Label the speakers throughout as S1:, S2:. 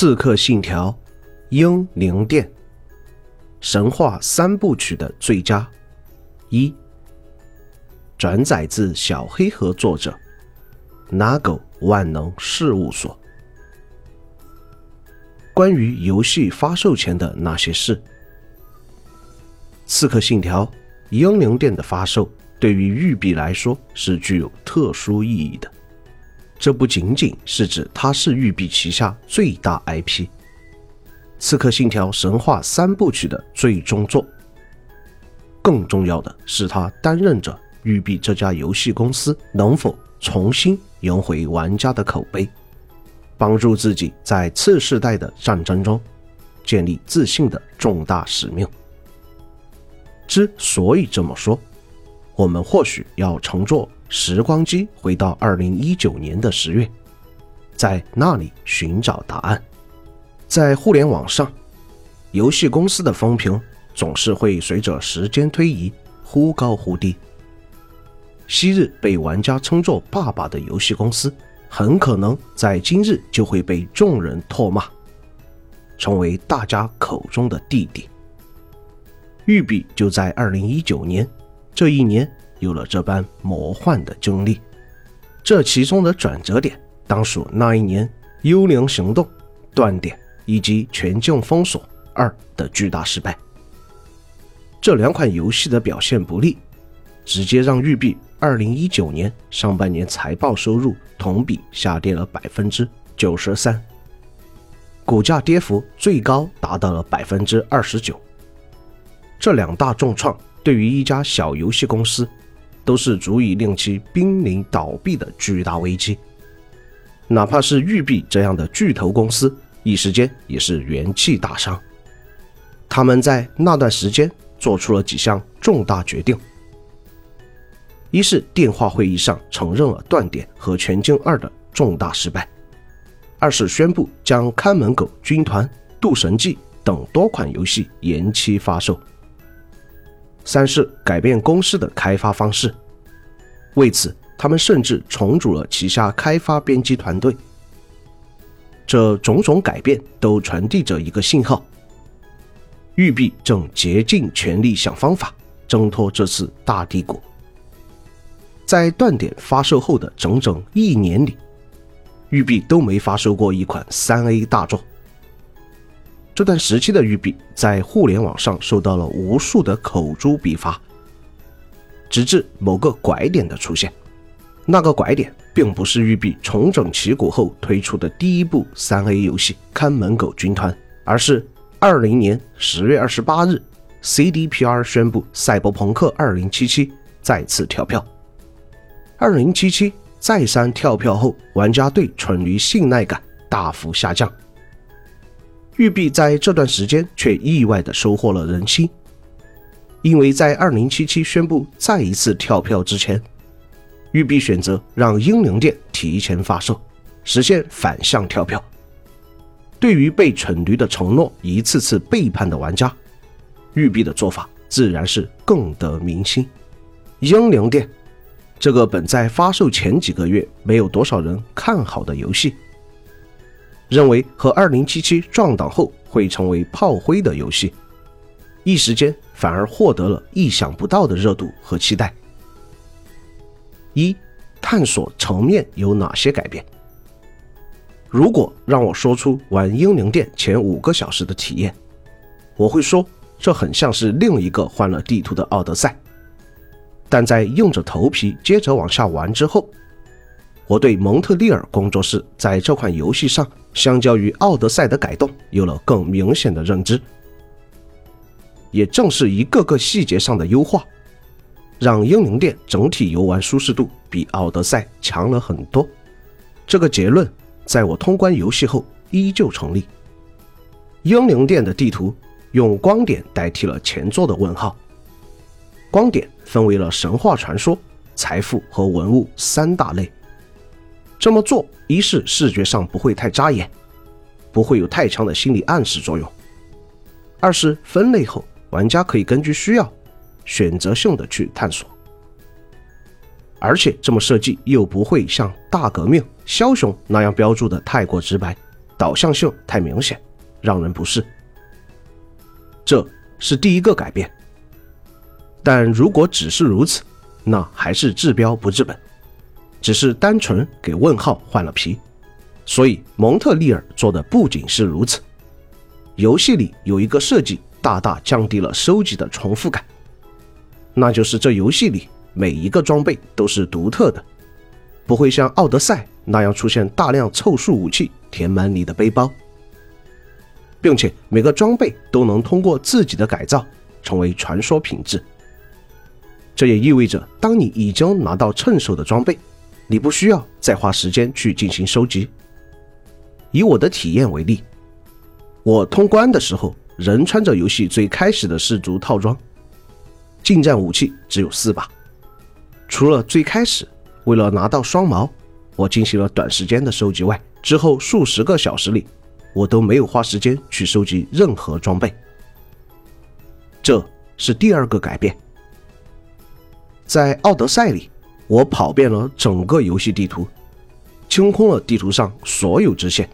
S1: 刺客信条：英灵殿，神话三部曲的最佳。一，转载自小黑盒作者，Nago 万能事务所。关于游戏发售前的那些事，《刺客信条：英灵殿》的发售对于育碧来说是具有特殊意义的。这不仅仅是指它是育碧旗下最大 IP，《刺客信条：神话三部曲》的最终作，更重要的是他担任着育碧这家游戏公司能否重新赢回玩家的口碑，帮助自己在次世代的战争中建立自信的重大使命。之所以这么说，我们或许要乘坐。时光机回到二零一九年的十月，在那里寻找答案。在互联网上，游戏公司的风评总是会随着时间推移忽高忽低。昔日被玩家称作“爸爸”的游戏公司，很可能在今日就会被众人唾骂，成为大家口中的弟弟。育碧就在二零一九年这一年。有了这般魔幻的经历，这其中的转折点当属那一年《幽灵行动》断点以及《全境封锁二》的巨大失败。这两款游戏的表现不利，直接让育碧2019年上半年财报收入同比下跌了百分之九十三，股价跌幅最高达到了百分之二十九。这两大重创对于一家小游戏公司。都是足以令其濒临倒闭的巨大危机，哪怕是育碧这样的巨头公司，一时间也是元气大伤。他们在那段时间做出了几项重大决定：一是电话会议上承认了断点和全境二的重大失败；二是宣布将看门狗军团、渡神记等多款游戏延期发售。三是改变公司的开发方式，为此，他们甚至重组了旗下开发编辑团队。这种种改变都传递着一个信号：育碧正竭尽全力想方法挣脱这次大低谷。在断点发售后的整整一年里，育碧都没发售过一款三 A 大作。这段时期的育碧在互联网上受到了无数的口诛笔伐，直至某个拐点的出现。那个拐点并不是育碧重整旗鼓后推出的第一部三 A 游戏《看门狗军团》，而是二零年十月二十八日，CDPR 宣布《赛博朋克二零七七》再次跳票。二零七七再三跳票后，玩家对蠢驴信赖感大幅下降。育碧在这段时间却意外地收获了人心，因为在2077宣布再一次跳票之前，育碧选择让英灵殿提前发售，实现反向跳票。对于被蠢驴的承诺一次次背叛的玩家，育碧的做法自然是更得民心。英灵殿这个本在发售前几个月没有多少人看好的游戏。认为和2077撞档后会成为炮灰的游戏，一时间反而获得了意想不到的热度和期待。一、探索层面有哪些改变？如果让我说出玩英灵殿前五个小时的体验，我会说这很像是另一个换了地图的奥德赛。但在硬着头皮接着往下玩之后，我对蒙特利尔工作室在这款游戏上。相较于奥德赛的改动，有了更明显的认知。也正是一个个细节上的优化，让英灵殿整体游玩舒适度比奥德赛强了很多。这个结论在我通关游戏后依旧成立。英灵殿的地图用光点代替了前作的问号。光点分为了神话传说、财富和文物三大类。这么做，一是视觉上不会太扎眼，不会有太强的心理暗示作用；二是分类后，玩家可以根据需要，选择性的去探索。而且这么设计又不会像大革命枭雄那样标注的太过直白，导向性太明显，让人不适。这是第一个改变。但如果只是如此，那还是治标不治本，只是单纯给问号换了皮。所以蒙特利尔做的不仅是如此，游戏里有一个设计大大降低了收集的重复感，那就是这游戏里每一个装备都是独特的，不会像奥德赛那样出现大量凑数武器填满你的背包，并且每个装备都能通过自己的改造成为传说品质。这也意味着，当你已经拿到趁手的装备，你不需要再花时间去进行收集。以我的体验为例，我通关的时候仍穿着游戏最开始的氏族套装，近战武器只有四把。除了最开始为了拿到双矛，我进行了短时间的收集外，之后数十个小时里，我都没有花时间去收集任何装备。这是第二个改变。在奥德赛里，我跑遍了整个游戏地图，清空了地图上所有支线。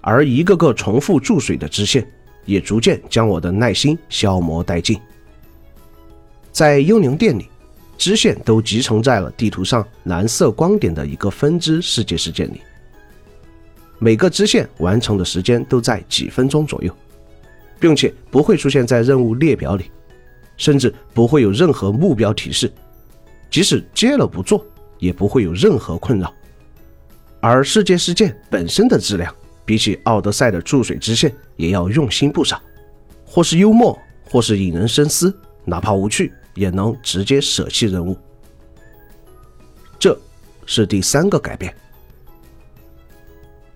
S1: 而一个个重复注水的支线，也逐渐将我的耐心消磨殆尽。在幽灵殿里，支线都集成在了地图上蓝色光点的一个分支世界事件里。每个支线完成的时间都在几分钟左右，并且不会出现在任务列表里，甚至不会有任何目标提示。即使接了不做，也不会有任何困扰。而世界事件本身的质量。比起奥德赛的注水支线，也要用心不少，或是幽默，或是引人深思，哪怕无趣，也能直接舍弃人物。这是第三个改变。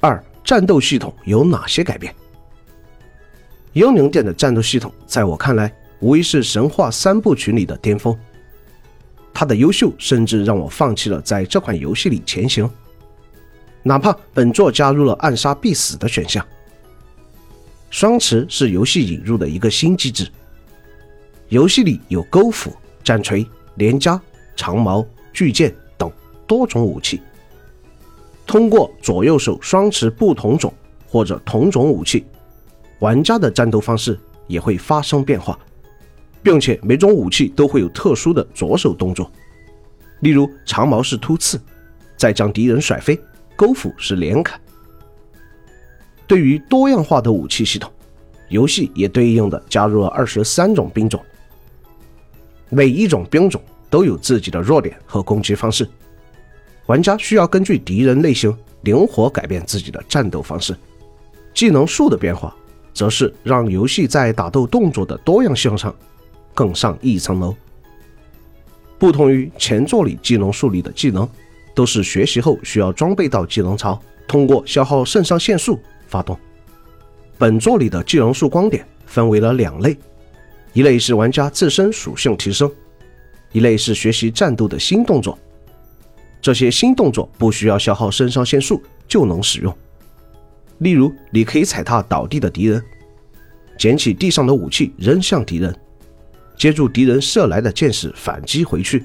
S1: 二、战斗系统有哪些改变？幽灵殿的战斗系统，在我看来，无疑是神话三部曲里的巅峰。它的优秀，甚至让我放弃了在这款游戏里前行。哪怕本作加入了暗杀必死的选项，双持是游戏引入的一个新机制。游戏里有钩斧、战锤、连枷、长矛、巨剑等多种武器，通过左右手双持不同种或者同种武器，玩家的战斗方式也会发生变化，并且每种武器都会有特殊的左手动作，例如长矛是突刺，再将敌人甩飞。钩斧是连砍。对于多样化的武器系统，游戏也对应的加入了二十三种兵种。每一种兵种都有自己的弱点和攻击方式，玩家需要根据敌人类型灵活改变自己的战斗方式。技能树的变化，则是让游戏在打斗动作的多样性上更上一层楼。不同于前作里技能树里的技能。都是学习后需要装备到技能槽，通过消耗肾上腺素发动。本作里的技能树光点分为了两类，一类是玩家自身属性提升，一类是学习战斗的新动作。这些新动作不需要消耗肾上腺素就能使用，例如你可以踩踏倒地的敌人，捡起地上的武器扔向敌人，接住敌人射来的箭矢反击回去。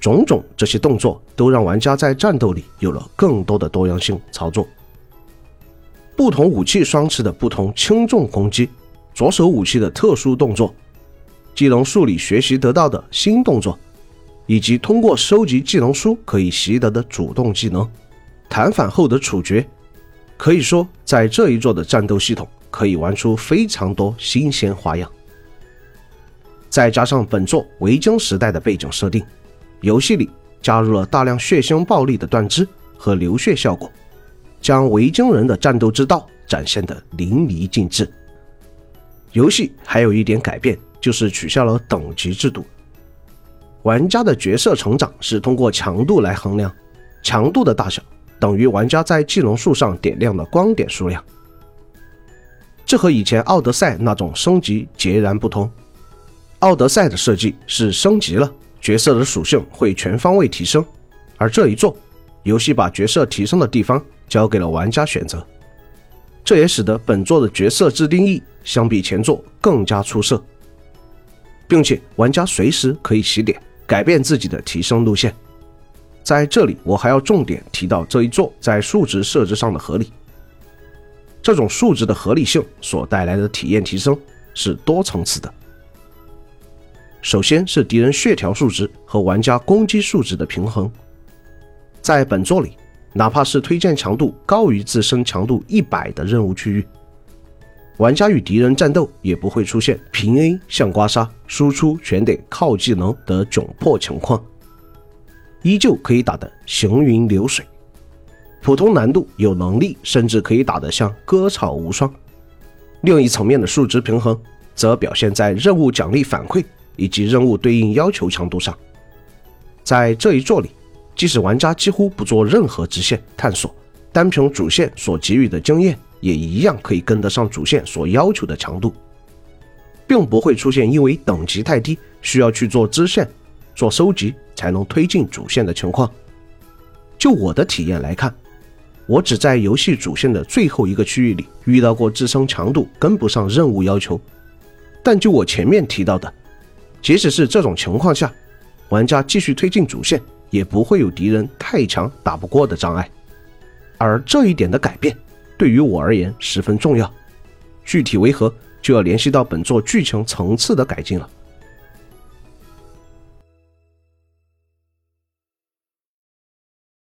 S1: 种种这些动作都让玩家在战斗里有了更多的多样性操作。不同武器双持的不同轻重攻击，左手武器的特殊动作，技能树里学习得到的新动作，以及通过收集技能书可以习得的主动技能，弹反后的处决，可以说在这一座的战斗系统可以玩出非常多新鲜花样。再加上本作维京时代的背景设定。游戏里加入了大量血腥暴力的断肢和流血效果，将维京人的战斗之道展现得淋漓尽致。游戏还有一点改变，就是取消了等级制度，玩家的角色成长是通过强度来衡量，强度的大小等于玩家在技能树上点亮的光点数量。这和以前奥德赛那种升级截然不同。奥德赛的设计是升级了。角色的属性会全方位提升，而这一座游戏把角色提升的地方交给了玩家选择，这也使得本作的角色自定义相比前作更加出色，并且玩家随时可以起点改变自己的提升路线。在这里，我还要重点提到这一座在数值设置上的合理。这种数值的合理性所带来的体验提升是多层次的。首先是敌人血条数值和玩家攻击数值的平衡。在本作里，哪怕是推荐强度高于自身强度一百的任务区域，玩家与敌人战斗也不会出现平 A 像刮痧，输出全得靠技能的窘迫情况，依旧可以打得行云流水。普通难度有能力，甚至可以打得像割草无双。另一层面的数值平衡，则表现在任务奖励反馈。以及任务对应要求强度上，在这一座里，即使玩家几乎不做任何支线探索，单凭主线所给予的经验，也一样可以跟得上主线所要求的强度，并不会出现因为等级太低，需要去做支线、做收集才能推进主线的情况。就我的体验来看，我只在游戏主线的最后一个区域里遇到过自身强度跟不上任务要求，但就我前面提到的。即使是这种情况下，玩家继续推进主线，也不会有敌人太强打不过的障碍。而这一点的改变，对于我而言十分重要。具体为何，就要联系到本作剧情层次的改进了。